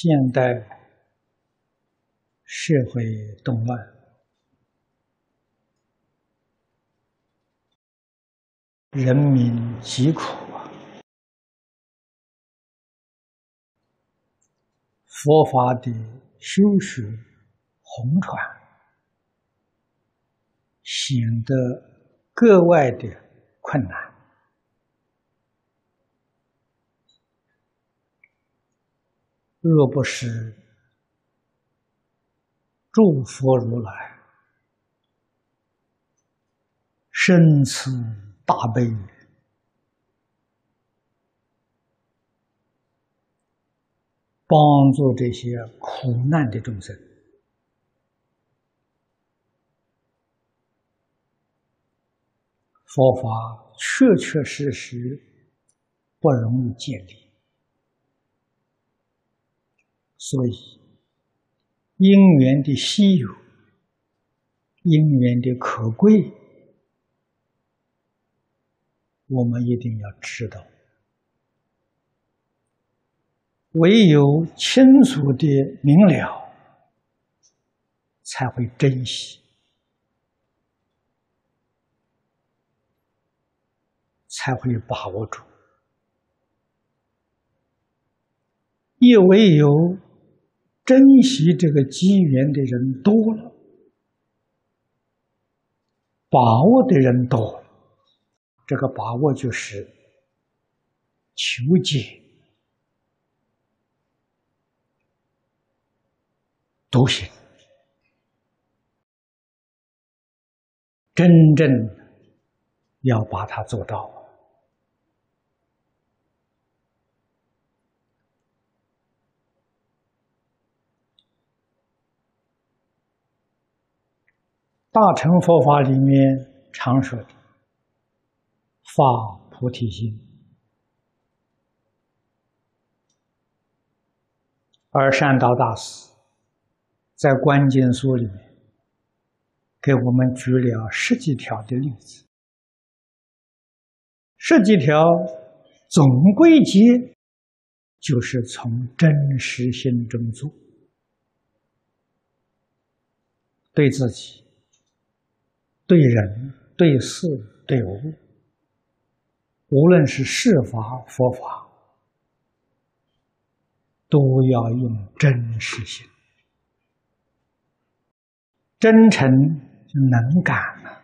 现代社会动乱，人民疾苦啊！佛法的修学红传，显得格外的困难。若不是诸佛如来深慈大悲，帮助这些苦难的众生，佛法确确实实不容易建立。所以，因缘的稀有，因缘的可贵，我们一定要知道。唯有清楚的明了，才会珍惜，才会把握住。亦唯有。珍惜这个机缘的人多了，把握的人多，这个把握就是求解、独行，真正要把它做到。大乘佛法里面常说的“发菩提心”，而善导大师在关键书里面给我们举了十几条的例子，十几条总归结就是从真实心中做，对自己。对人、对事、对物，无论是事法、佛法，都要用真实心、真诚就能感了。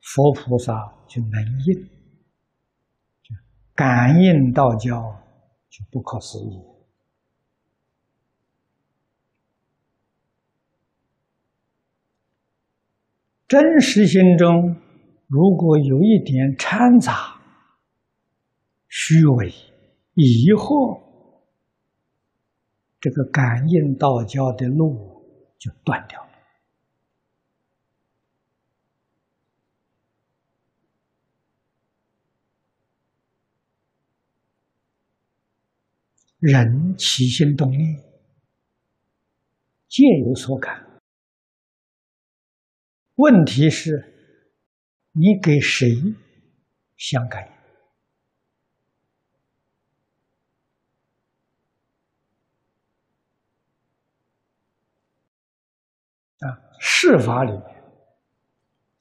佛菩萨就能应，感应道交就不可思议。真实心中，如果有一点掺杂、虚伪、疑惑，这个感应道教的路就断掉了。人起心动念，皆有所感。问题是，你给谁相感应？啊，事法里面，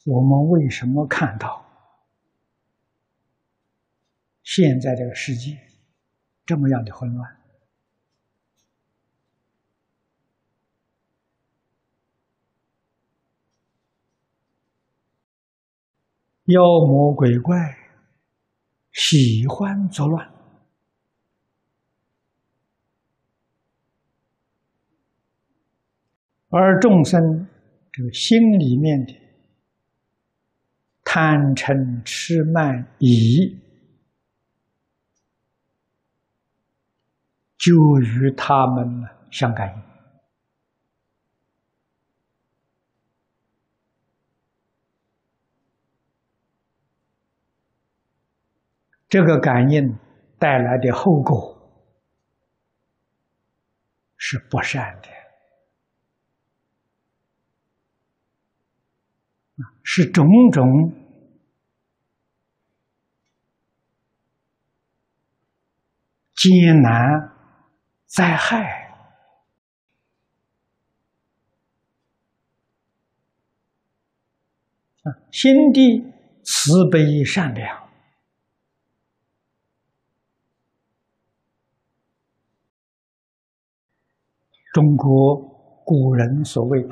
我们为什么看到现在这个世界这么样的混乱？妖魔鬼怪喜欢作乱，而众生这个心里面的贪嗔痴慢疑，就与他们相感应。这个感应带来的后果是不善的，是种种艰难灾害！心地慈悲善良，中国古人所谓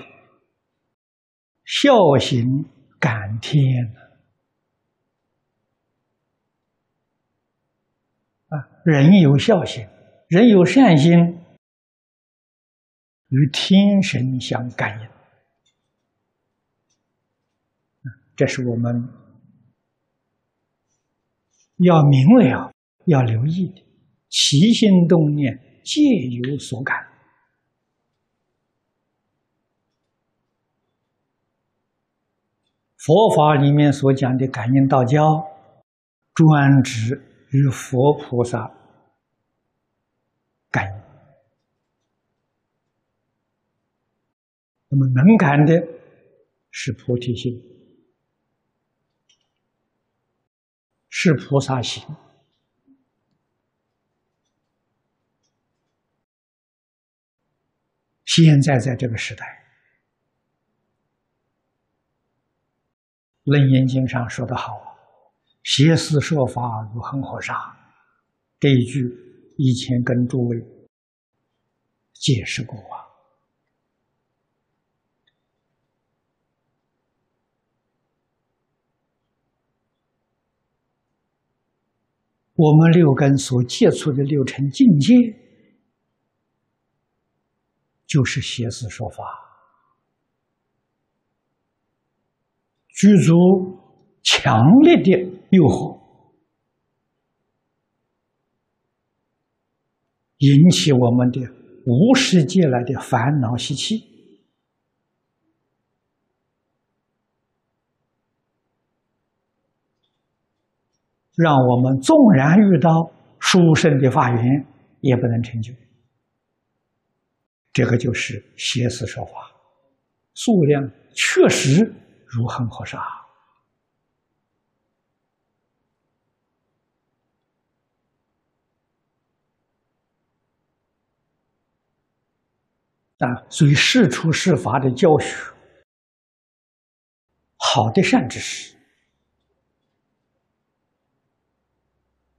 “孝行感天”啊，人有孝心。人有善心，与天神相感应，这是我们要明了、要留意的。起心动念，皆有所感。佛法里面所讲的感应道交，专指与佛菩萨。感应，那么能感的是菩提心，是菩萨心。现在在这个时代，《楞严经》上说得好：“邪思说法如恒河沙。”这一句。以前跟诸位解释过啊，我们六根所接触的六尘境界，就是邪思说法，具足强烈的诱惑。引起我们的无始劫来的烦恼习气，让我们纵然遇到殊胜的法缘，也不能成就。这个就是邪思说法，数量确实如恒河沙。啊，所以事出事法的教学，好的善知识，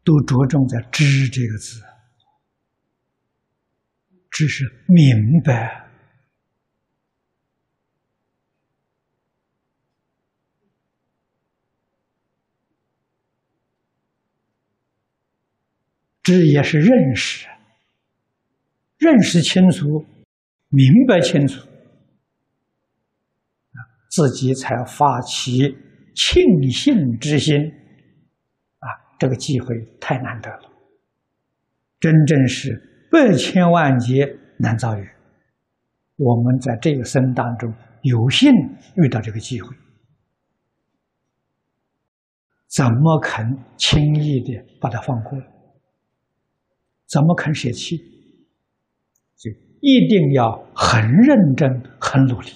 都着重在“知”这个字，知是明白，知也是认识，认识清楚。明白清楚，自己才发起庆幸之心，啊，这个机会太难得了，真正是百千万劫难遭遇。我们在这一生当中有幸遇到这个机会，怎么肯轻易的把它放过？怎么肯舍弃？就。一定要很认真、很努力，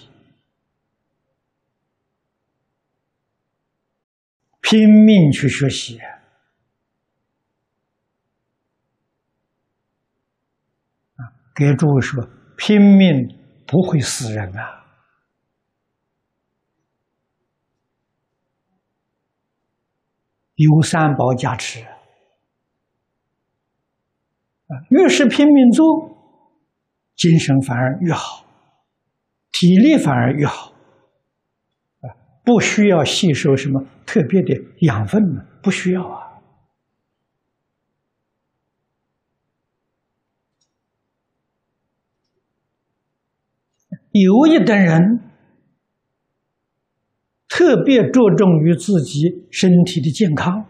拼命去学习啊！给诸位说，拼命不会死人啊，有三宝加持越是拼命做。精神反而越好，体力反而越好，啊，不需要吸收什么特别的养分呢？不需要啊。有一等人特别注重于自己身体的健康。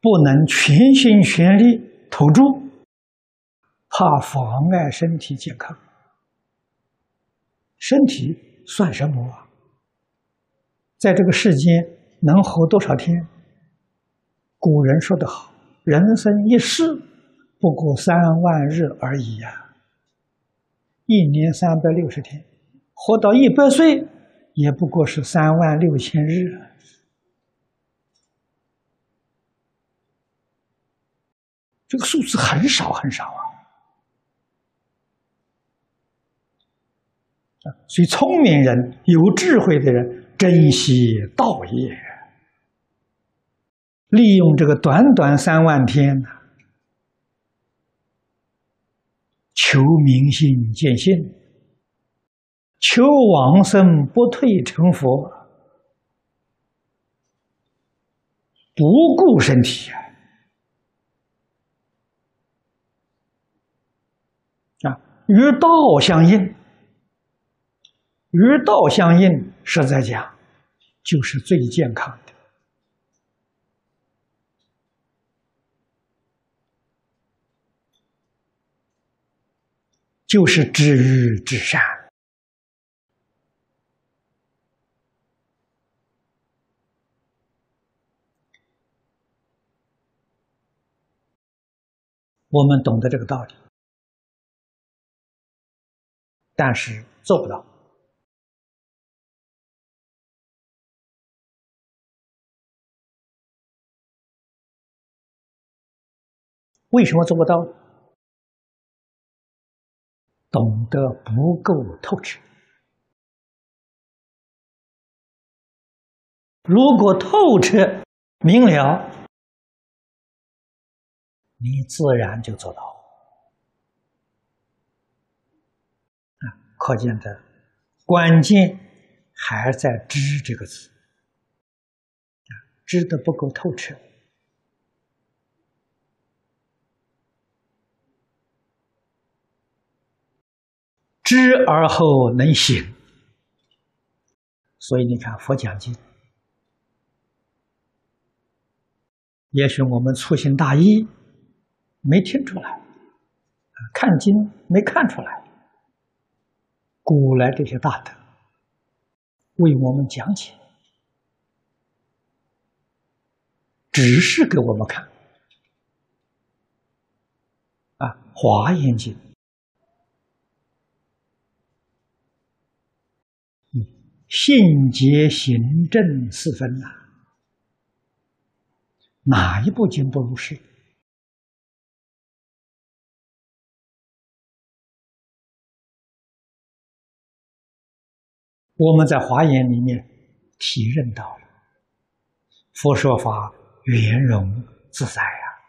不能全心全力投注，怕妨碍身体健康。身体算什么啊？在这个世间能活多少天？古人说得好：“人生一世，不过三万日而已呀。”一年三百六十天，活到一百岁，也不过是三万六千日。这个数字很少很少啊。所以聪明人、有智慧的人珍惜道业，利用这个短短三万天呢，求明心见性，求往生不退成佛，不顾身体啊，与道相应。与道相应，实在讲，就是最健康的，就是知日至善。我们懂得这个道理，但是做不到。为什么做不到？懂得不够透彻。如果透彻明了，你自然就做到。可见的关键还在“知”这个字。知的不够透彻。知而后能行，所以你看佛讲经，也许我们粗心大意，没听出来，看经没看出来，古来这些大德为我们讲解，只是给我们看，啊，《华严经》。信解行正四分呐，哪一部经不如是？我们在华严里面体认到了佛说法圆融自在呀，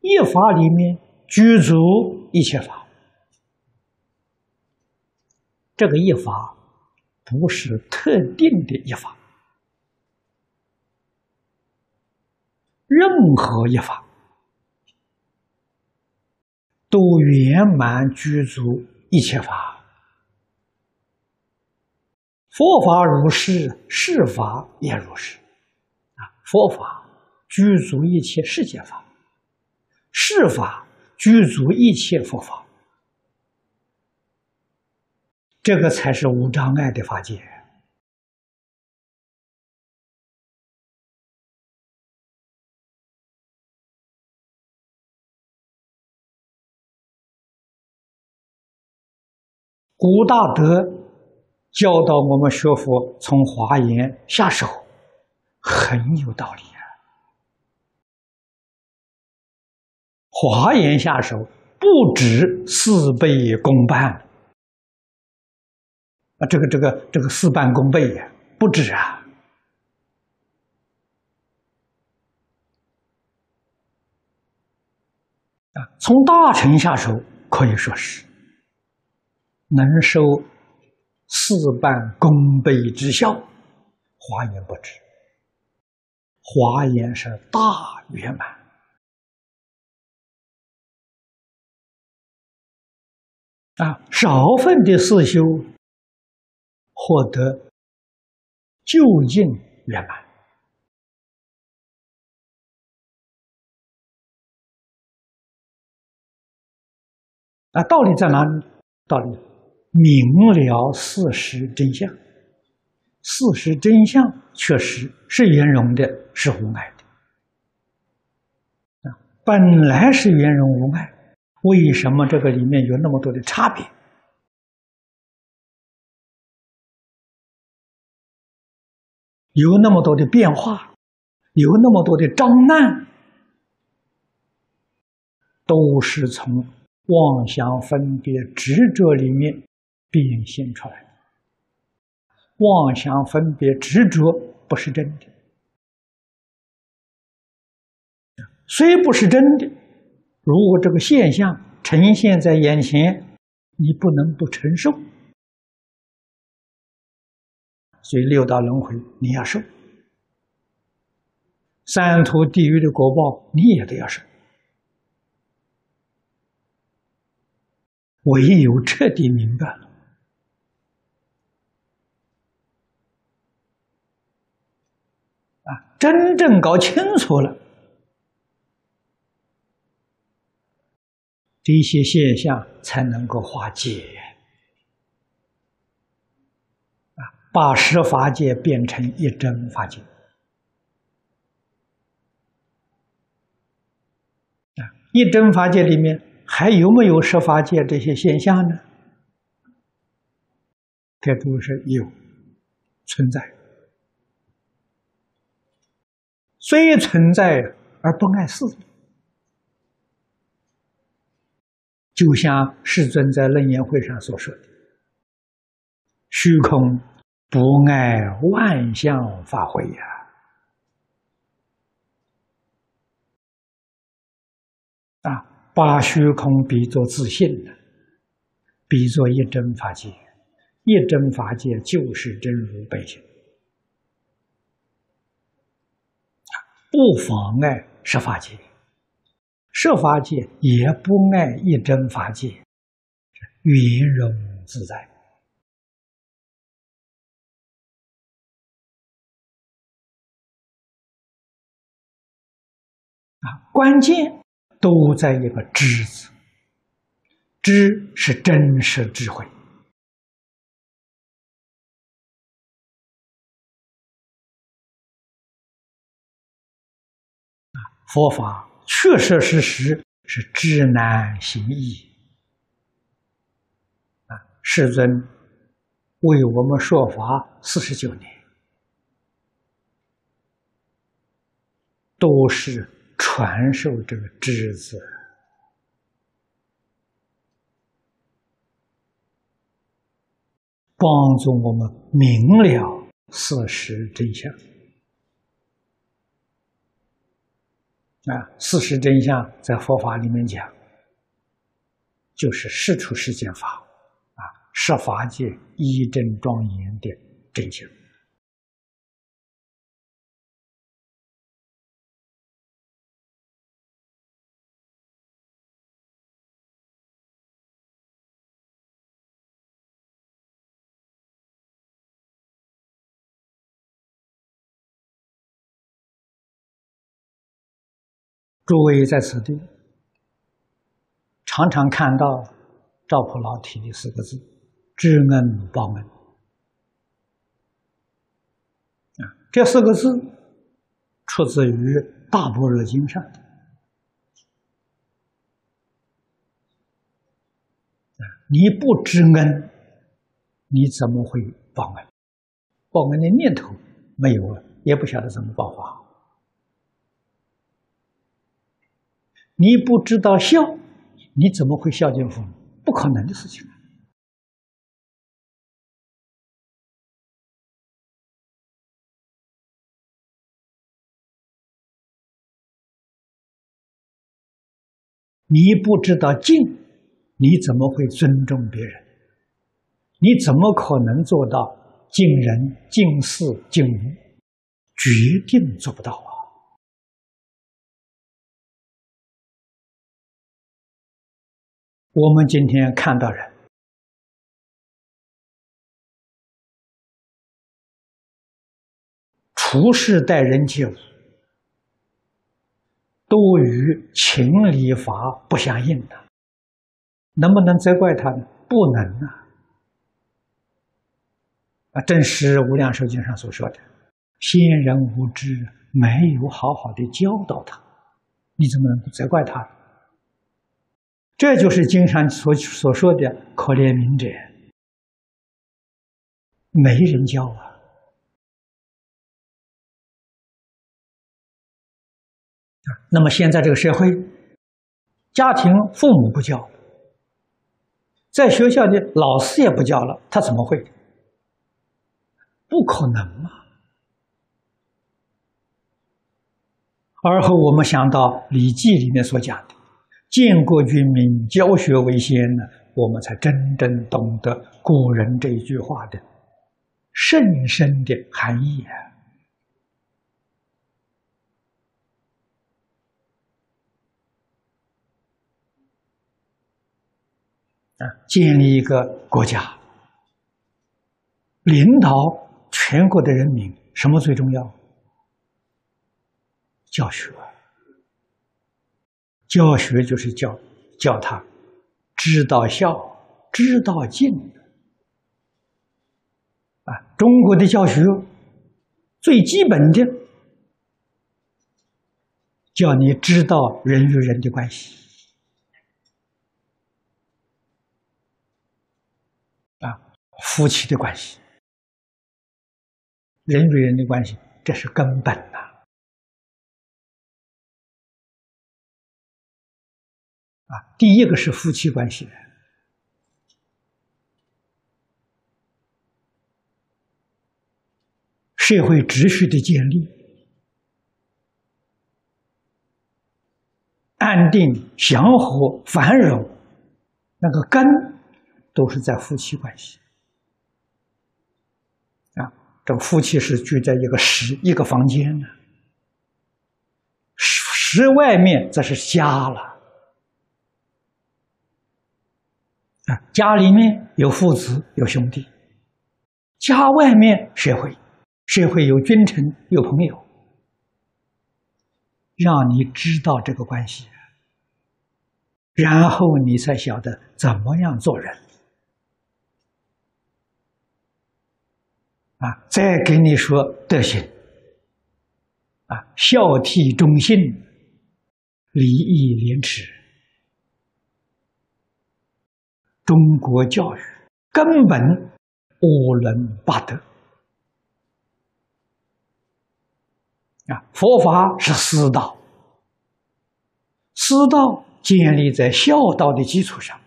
一法里面。具足一切法，这个一法不是特定的一法，任何一法都圆满具足一切法。佛法如是，世法也如是。啊，佛法具足一切世界法，世法。具足一切佛法，这个才是无障碍的法界。古大德教导我们学佛，从华严下手，很有道理啊。华严下手不止事倍功半啊！这个这个这个事半功倍呀，不止啊！啊，从大乘下手可以说是能收事半功倍之效。华严不止，华严是大圆满。啊，少分的四修获得究竟圆满。啊，道理在哪里？道理明了事实真相，事实真相确实是圆融的，是无碍的。啊，本来是圆融无碍。为什么这个里面有那么多的差别？有那么多的变化，有那么多的障难，都是从妄想、分别、执着里面变现出来。妄想、分别、执着不是真的，虽不是真的，如果这个现象呈现在眼前，你不能不承受。所以六道轮回你要受，三途地狱的果报你也都要受。唯有彻底明白了，啊，真正搞清楚了，这些现象才能够化解啊。把十法界变成一真法界啊！一真法界里面还有没有十法界这些现象呢？这都是有存在，虽存在而不碍事，就像世尊在楞严会上所说的：“虚空。”不碍万象发挥呀！啊，把虚空比作自信的，比作一真法界，一真法界就是真如本性，不妨碍设法界，设法界也不碍一真法界，圆融自在。啊，关键都在一个“知”字，“知”是真实智慧。佛法确确实实是知难行易。啊，世尊为我们说法四十九年，都是。传授这个“知”字，帮助我们明了事实真相。啊，事实真相在佛法里面讲，就是事出世间法，啊，设法界一真庄严的真相。诸位在此地常常看到赵普老提的四个字：“知恩报恩。”啊，这四个字出自于《大般若经》上。啊，你不知恩，你怎么会报恩？报恩的念头没有了，也不晓得怎么报法。你不知道孝，你怎么会孝敬父母？不可能的事情。你不知道敬，你怎么会尊重别人？你怎么可能做到敬人、敬事、敬物？决定做不到啊！我们今天看到人处事待人接物，都与情理法不相应的，能不能责怪他呢？不能啊！啊，正是《无量寿经》上所说的：“先人无知，没有好好的教导他，你怎么能责怪他呢？”这就是经常所所说的可怜悯者，没人教啊。那么现在这个社会，家庭父母不教，在学校的老师也不教了，他怎么会？不可能嘛！而后我们想到《礼记》里面所讲的。建国军民，教学为先”呢，我们才真正懂得古人这一句话的甚深的含义啊！啊，建立一个国家，领导全国的人民，什么最重要？教学，教学就是教教他知道孝，知道敬。啊，中国的教学最基本的，叫你知道人与人的关系。啊，夫妻的关系，人与人的关系，这是根本呐。啊第一个是夫妻关系，社会秩序的建立，安定、祥和、繁荣，那个根都是在夫妻关系。啊，这个夫妻是聚在一个室、一个房间呢，室外面则是家了。啊，家里面有父子有兄弟，家外面社会，社会有君臣有朋友，让你知道这个关系，然后你才晓得怎么样做人。啊，再给你说德行，啊，孝悌忠信，礼义廉耻。中国教育根本五伦八德啊，佛法是师道，师道建立在孝道的基础上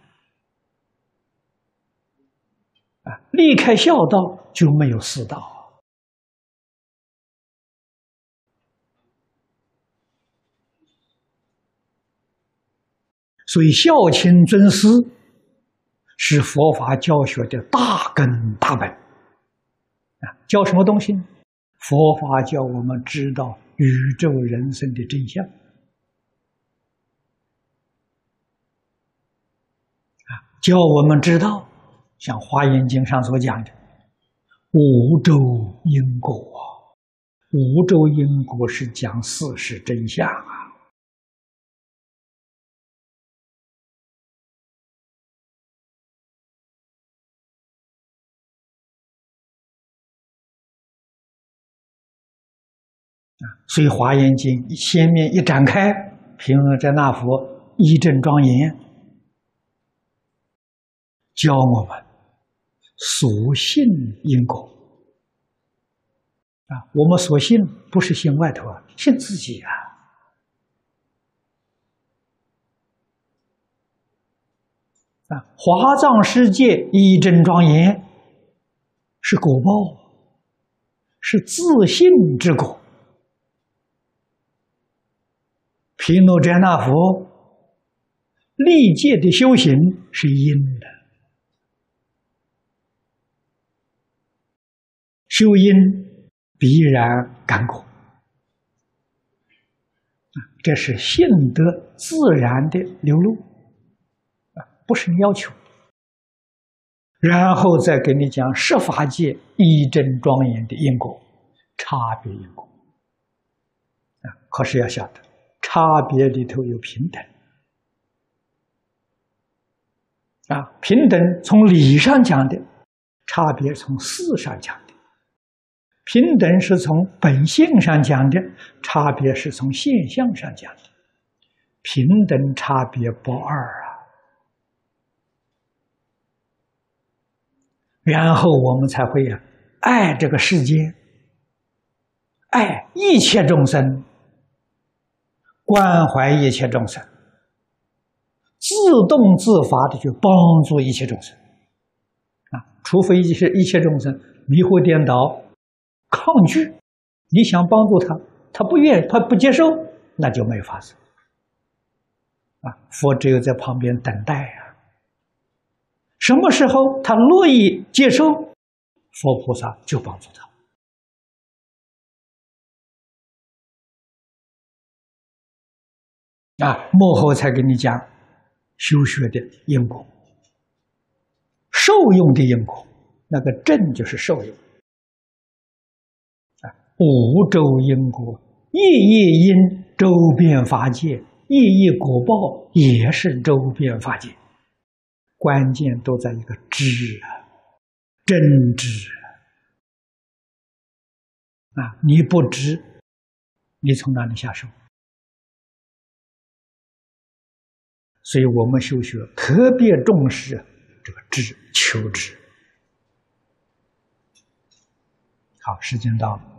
啊，离开孝道就没有师道，所以孝亲尊师。是佛法教学的大根大本啊！教什么东西呢？佛法教我们知道宇宙人生的真相啊！教我们知道，像《华严经》上所讲的五洲因果，五洲因果是讲事实真相啊！啊，所以《华严经》先面一展开，平阿遮那佛一正庄严，教我们所信因果。啊，我们所信不是信外头啊，信自己啊。啊，华藏世界一真庄严，是果报，是自信之果。毗卢遮那佛历届的修行是因的，修因必然感果，这是性德自然的流露，啊，不是要求。然后再给你讲十法界一真庄严的因果，差别因果，啊，可是要晓得。差别里头有平等啊，平等从理上讲的，差别从事上讲的，平等是从本性上讲的，差别是从现象上讲的，平等差别不二啊。然后我们才会爱这个世界，爱一切众生。关怀一切众生，自动自发的去帮助一切众生，啊，除非一些一切众生迷惑颠倒、抗拒，你想帮助他，他不愿，他不接受，那就没法子，啊，佛只有在旁边等待呀。什么时候他乐意接受，佛菩萨就帮助他。啊，幕后才给你讲修学的因果，受用的因果，那个正就是受用。啊，五周因果，夜夜因周边法界，夜夜果报也是周边法界，关键都在一个知啊，真知啊，你不知，你从哪里下手？所以我们修学特别重视这个知求知。好，时间到了。